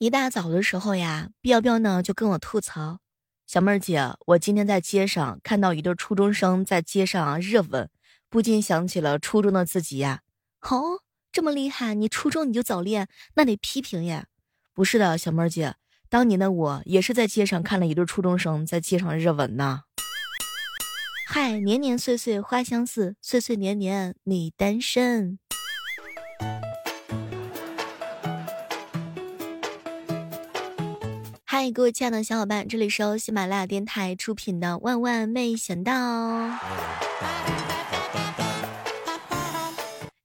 一大早的时候呀，彪彪呢就跟我吐槽：“小妹儿姐，我今天在街上看到一对初中生在街上热吻，不禁想起了初中的自己呀。哦，这么厉害，你初中你就早恋，那得批评呀。不是的，小妹儿姐，当年的我也是在街上看了一对初中生在街上热吻呢。嗨，年年岁岁花相似，岁岁年年你单身。”嗨，各位亲爱的小伙伴，这里是由喜马拉雅电台出品的《万万没想到》。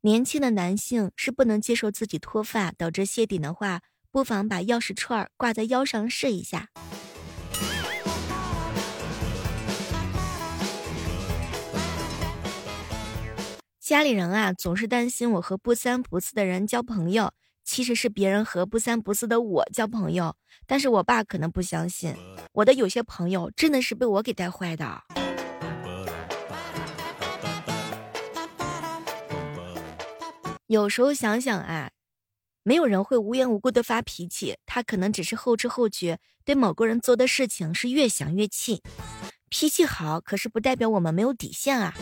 年轻的男性是不能接受自己脱发导致谢顶的话，不妨把钥匙串挂在腰上试一下。家里人啊，总是担心我和不三不四的人交朋友。其实是别人和不三不四的我交朋友，但是我爸可能不相信，我的有些朋友真的是被我给带坏的。有时候想想啊，没有人会无缘无故的发脾气，他可能只是后知后觉，对某个人做的事情是越想越气。脾气好，可是不代表我们没有底线啊。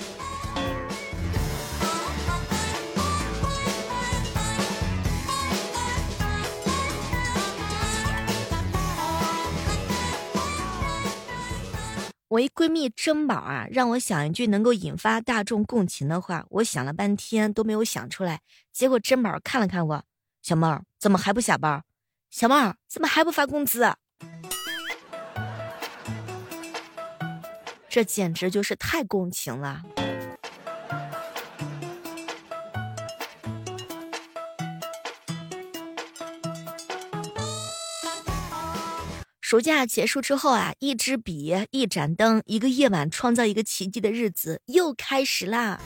我一闺蜜珍宝啊，让我想一句能够引发大众共情的话，我想了半天都没有想出来。结果珍宝看了看我，小妹儿怎么还不下班？小妹儿怎么还不发工资？这简直就是太共情了。暑假结束之后啊，一支笔，一盏灯，一个夜晚，创造一个奇迹的日子又开始啦。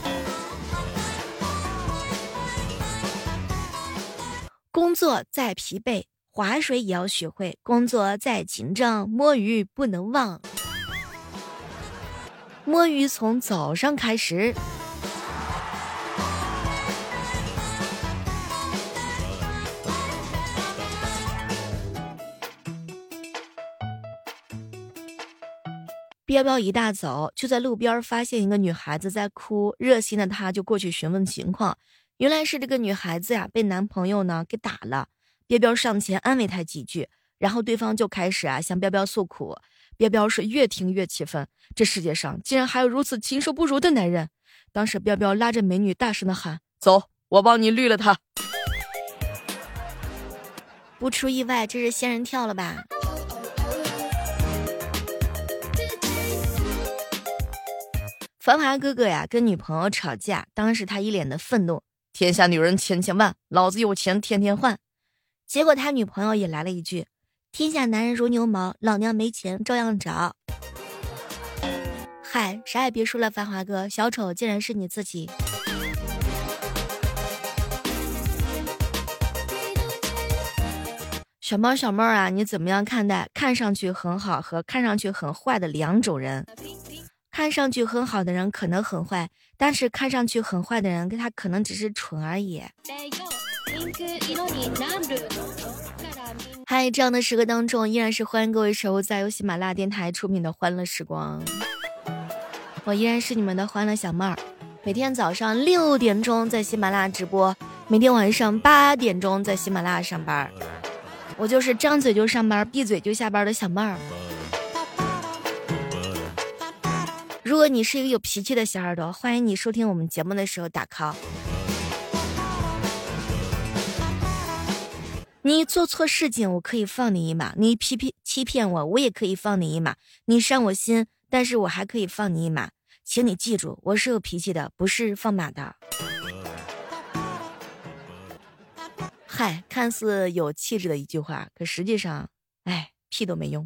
工作再疲惫，划水也要学会；工作再紧张，摸鱼不能忘。摸鱼从早上开始。彪彪一大早就在路边发现一个女孩子在哭，热心的他就过去询问情况。原来是这个女孩子呀被男朋友呢给打了。彪彪上前安慰她几句，然后对方就开始啊向彪彪诉苦。彪彪是越听越气愤，这世界上竟然还有如此禽兽不如的男人。当时彪彪拉着美女大声的喊：“走，我帮你绿了他。”不出意外，这是仙人跳了吧？繁华哥哥呀，跟女朋友吵架，当时他一脸的愤怒：“天下女人千千万，老子有钱天天换。”结果他女朋友也来了一句：“天下男人如牛毛，老娘没钱照样找。”嗨，啥也别说了，繁华哥，小丑竟然是你自己。小猫小妹啊，你怎么样看待看上去很好和看上去很坏的两种人？看上去很好的人可能很坏，但是看上去很坏的人，他可能只是蠢而已。嗨，这样的时刻当中，依然是欢迎各位守候在由喜马拉雅电台出品的欢乐时光。我依然是你们的欢乐小妹儿，每天早上六点钟在喜马拉雅直播，每天晚上八点钟在喜马拉雅上班。我就是张嘴就上班，闭嘴就下班的小妹儿。如果你是一个有脾气的小耳朵，欢迎你收听我们节目的时候打 call。你做错事情，我可以放你一马；你批批欺骗我，我也可以放你一马；你伤我心，但是我还可以放你一马。请你记住，我是有脾气的，不是放马的。嗨，看似有气质的一句话，可实际上，哎，屁都没用。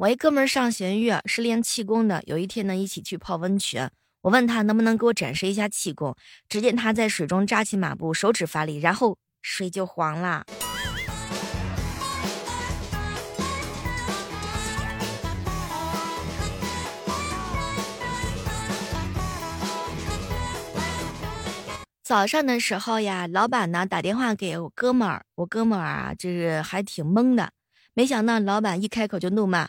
我一哥们儿上弦月是练气功的，有一天呢，一起去泡温泉。我问他能不能给我展示一下气功，只见他在水中扎起马步，手指发力，然后水就黄了。早上的时候呀，老板呢打电话给我哥们儿，我哥们儿啊，就是还挺懵的。没想到老板一开口就怒骂：“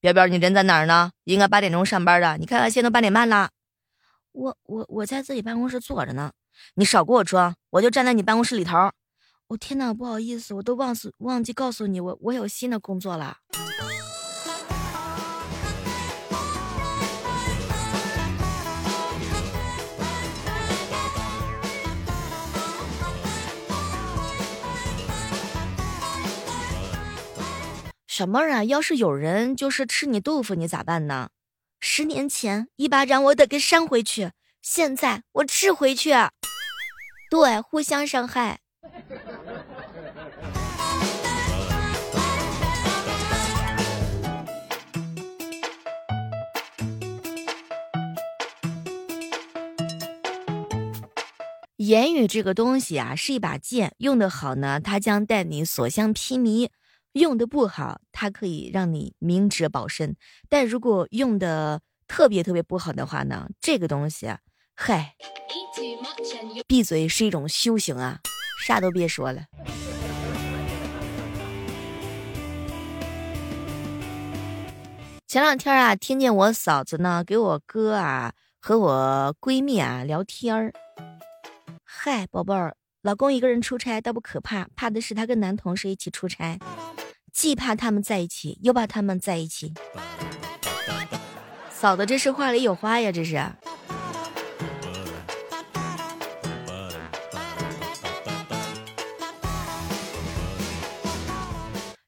彪彪，你人在哪儿呢？应该八点钟上班的，你看看现在都八点半了。”我我我在自己办公室坐着呢，你少给我装，我就站在你办公室里头。我天哪，不好意思，我都忘死忘记告诉你，我我有新的工作了。什么啊？要是有人就是吃你豆腐，你咋办呢？十年前一巴掌我得给扇回去，现在我吃回去。对，互相伤害。言语这个东西啊，是一把剑，用的好呢，它将带你所向披靡。用的不好，它可以让你明哲保身；但如果用的特别特别不好的话呢，这个东西，嗨，闭嘴是一种修行啊，啥都别说了。前两天啊，听见我嫂子呢给我哥啊和我闺蜜啊聊天儿，嗨，宝贝儿，老公一个人出差倒不可怕，怕的是他跟男同事一起出差。既怕他们在一起，又怕他们在一起。嫂子，这是话里有话呀，这是。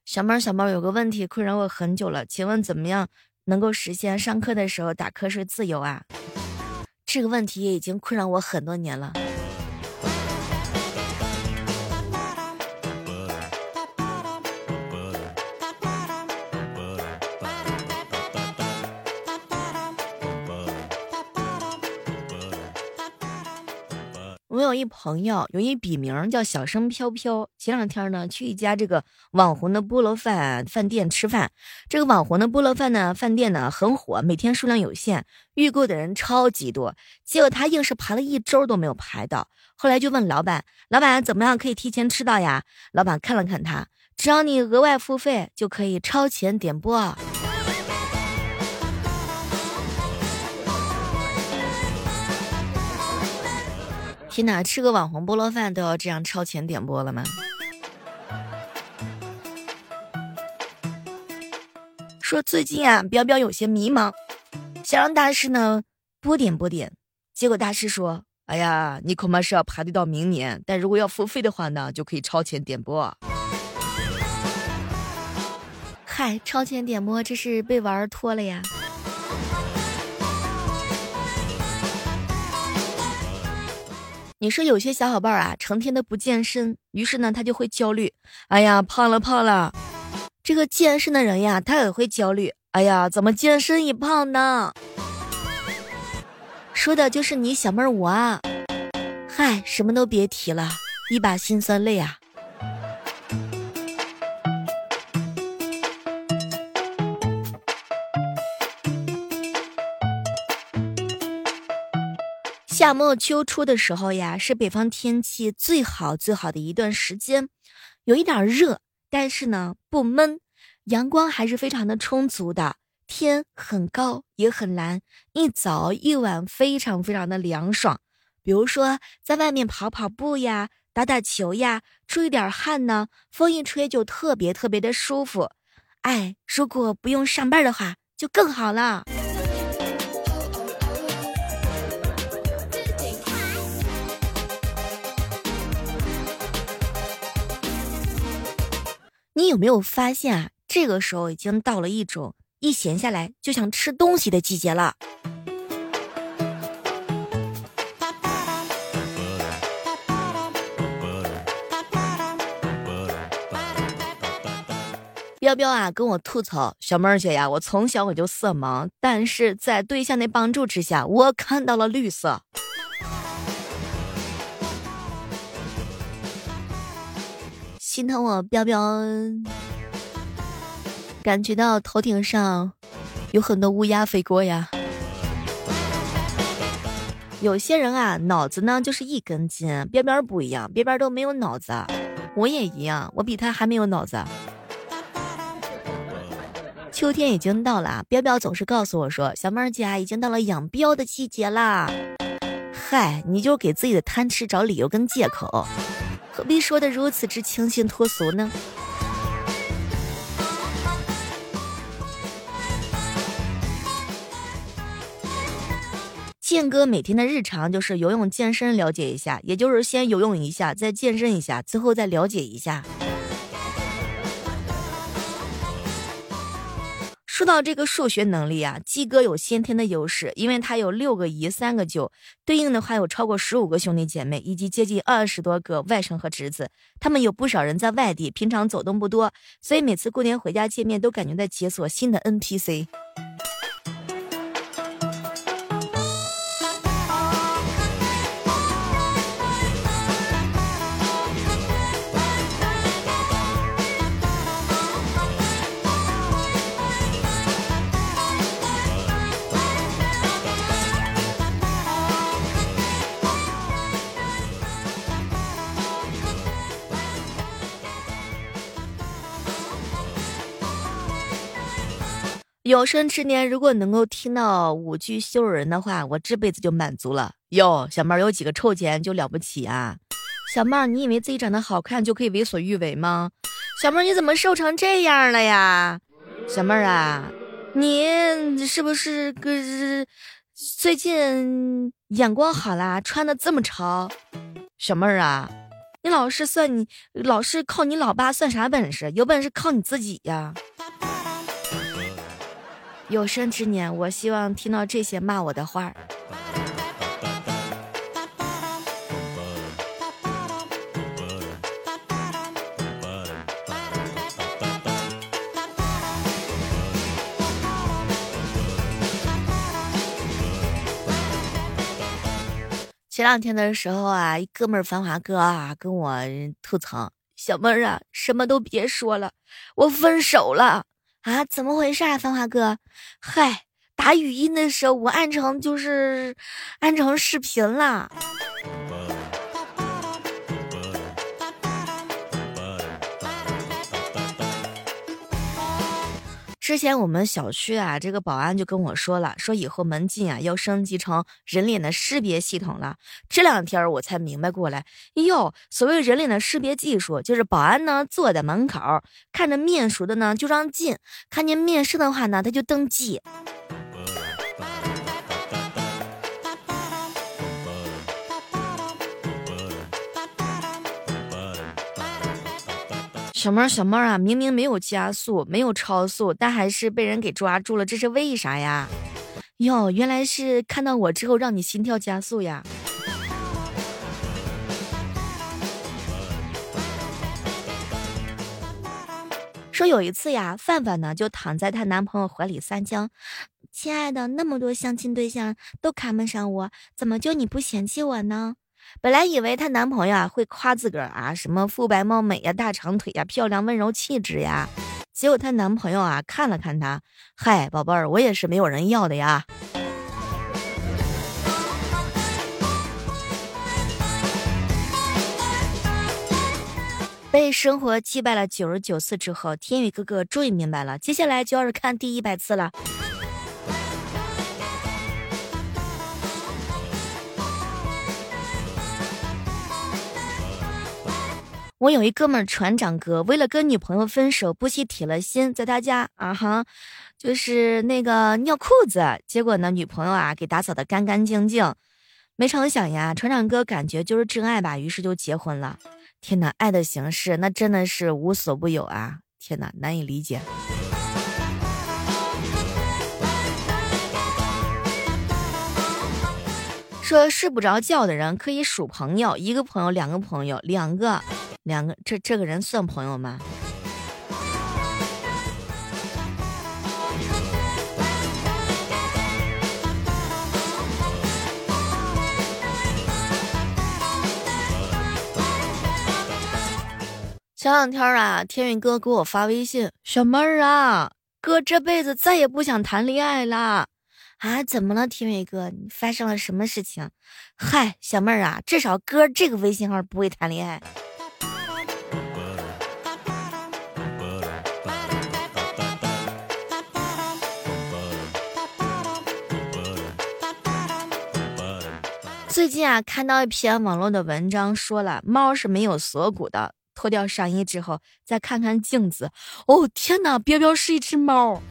小猫，小猫，有个问题困扰我很久了，请问怎么样能够实现上课的时候打瞌睡自由啊？这个问题也已经困扰我很多年了。有一朋友，有一笔名叫小生飘飘。前两天呢，去一家这个网红的菠萝饭饭店吃饭。这个网红的菠萝饭呢，饭店呢很火，每天数量有限，预购的人超级多。结果他硬是排了一周都没有排到。后来就问老板：“老板怎么样可以提前吃到呀？”老板看了看他，只要你额外付费，就可以超前点播。天哪，吃个网红菠萝饭都要这样超前点播了吗？说最近啊，彪彪有些迷茫，想让大师呢播点播点。结果大师说：“哎呀，你恐怕是要排队到明年，但如果要付费的话呢，就可以超前点播。”嗨，超前点播，这是被玩脱了呀！你说有些小伙伴啊，成天的不健身，于是呢，他就会焦虑。哎呀，胖了胖了。这个健身的人呀，他也会焦虑。哎呀，怎么健身也胖呢？说的就是你小妹儿我啊。嗨，什么都别提了，一把辛酸泪啊。夏末秋初的时候呀，是北方天气最好最好的一段时间，有一点热，但是呢不闷，阳光还是非常的充足的，天很高也很蓝，一早一晚非常非常的凉爽。比如说在外面跑跑步呀，打打球呀，出一点汗呢，风一吹就特别特别的舒服。哎，如果不用上班的话，就更好了。你有没有发现啊？这个时候已经到了一种一闲下来就想吃东西的季节了。彪彪啊，跟我吐槽小妹儿姐呀，我从小我就色盲，但是在对象的帮助之下，我看到了绿色。心疼我彪彪，感觉到头顶上有很多乌鸦飞过呀。有些人啊，脑子呢就是一根筋，边边不一样，边边都没有脑子。我也一样，我比他还没有脑子。秋天已经到了，彪彪总是告诉我说：“小妹儿姐，已经到了养膘的季节啦。”嗨，你就给自己的贪吃找理由跟借口，何必说的如此之清新脱俗呢？健哥每天的日常就是游泳、健身，了解一下，也就是先游泳一下，再健身一下，最后再了解一下。说到这个数学能力啊，鸡哥有先天的优势，因为他有六个姨、三个舅，对应的话有超过十五个兄弟姐妹，以及接近二十多个外甥和侄子。他们有不少人在外地，平常走动不多，所以每次过年回家见面，都感觉在解锁新的 NPC。有生之年，如果能够听到五句羞辱人的话，我这辈子就满足了。哟，小妹儿有几个臭钱就了不起啊？小妹儿，你以为自己长得好看就可以为所欲为吗？小妹儿，你怎么瘦成这样了呀？小妹儿啊，你是不是个最近眼光好啦？穿的这么潮？小妹儿啊，你老是算你老是靠你老爸算啥本事？有本事靠你自己呀！有生之年，我希望听到这些骂我的话。前两天的时候啊，一哥们儿繁华哥啊跟我吐槽：“小妹儿啊，什么都别说了，我分手了。”啊，怎么回事啊，繁华哥？嗨，打语音的时候我按成就是按成视频了。之前我们小区啊，这个保安就跟我说了，说以后门禁啊要升级成人脸的识别系统了。这两天我才明白过来，哟，所谓人脸的识别技术，就是保安呢坐在门口，看着面熟的呢就让进，看见面试的话呢他就登记。小妹儿，小妹儿啊，明明没有加速，没有超速，但还是被人给抓住了，这是为啥呀？哟，原来是看到我之后让你心跳加速呀。说有一次呀，范范呢就躺在她男朋友怀里撒娇：“亲爱的，那么多相亲对象都看不上我，怎么就你不嫌弃我呢？”本来以为她男朋友啊会夸自个儿啊，什么肤白貌美呀、大长腿呀、漂亮温柔气质呀，结果她男朋友啊看了看她，嗨，宝贝儿，我也是没有人要的呀。被生活击败了九十九次之后，天宇哥哥终于明白了，接下来就要是看第一百次了。我有一哥们儿船长哥，为了跟女朋友分手，不惜铁了心在他家啊哈，就是那个尿裤子，结果呢，女朋友啊给打扫的干干净净。没成想呀，船长哥感觉就是真爱吧，于是就结婚了。天哪，爱的形式那真的是无所不有啊！天哪，难以理解。说睡不着觉的人可以数朋友，一个朋友，两个朋友，两个。两个，这这个人算朋友吗？前两天啊，天宇哥给我发微信，小妹儿啊，哥这辈子再也不想谈恋爱啦。啊，怎么了，天伟哥？你发生了什么事情？嗨，小妹儿啊，至少哥这个微信号不会谈恋爱。最近啊，看到一篇网络的文章，说了猫是没有锁骨的。脱掉上衣之后，再看看镜子，哦天哪，彪彪是一只猫。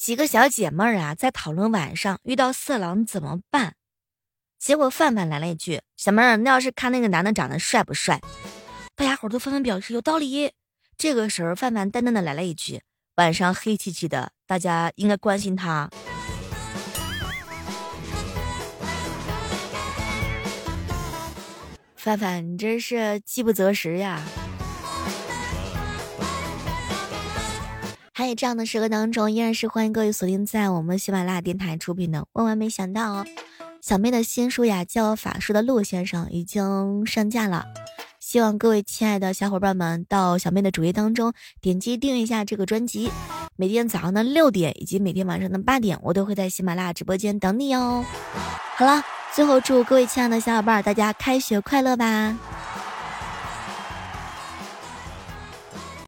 几个小姐妹儿啊，在讨论晚上遇到色狼怎么办。结果范范来了一句：“小妹儿，那要是看那个男的长得帅不帅？”大家伙都纷纷表示有道理。这个时候，范范淡淡的来了一句：“晚上黑漆漆的，大家应该关心他。”范范，你这是饥不择食呀！在这样的时刻当中，依然是欢迎各位锁定在我们喜马拉雅电台出品的《万万没想到》哦。小妹的新书呀，叫《法术的陆先生》已经上架了，希望各位亲爱的小伙伴们到小妹的主页当中点击订阅一下这个专辑。每天早上的六点以及每天晚上的八点，我都会在喜马拉雅直播间等你哦。好了，最后祝各位亲爱的小伙伴大家开学快乐吧！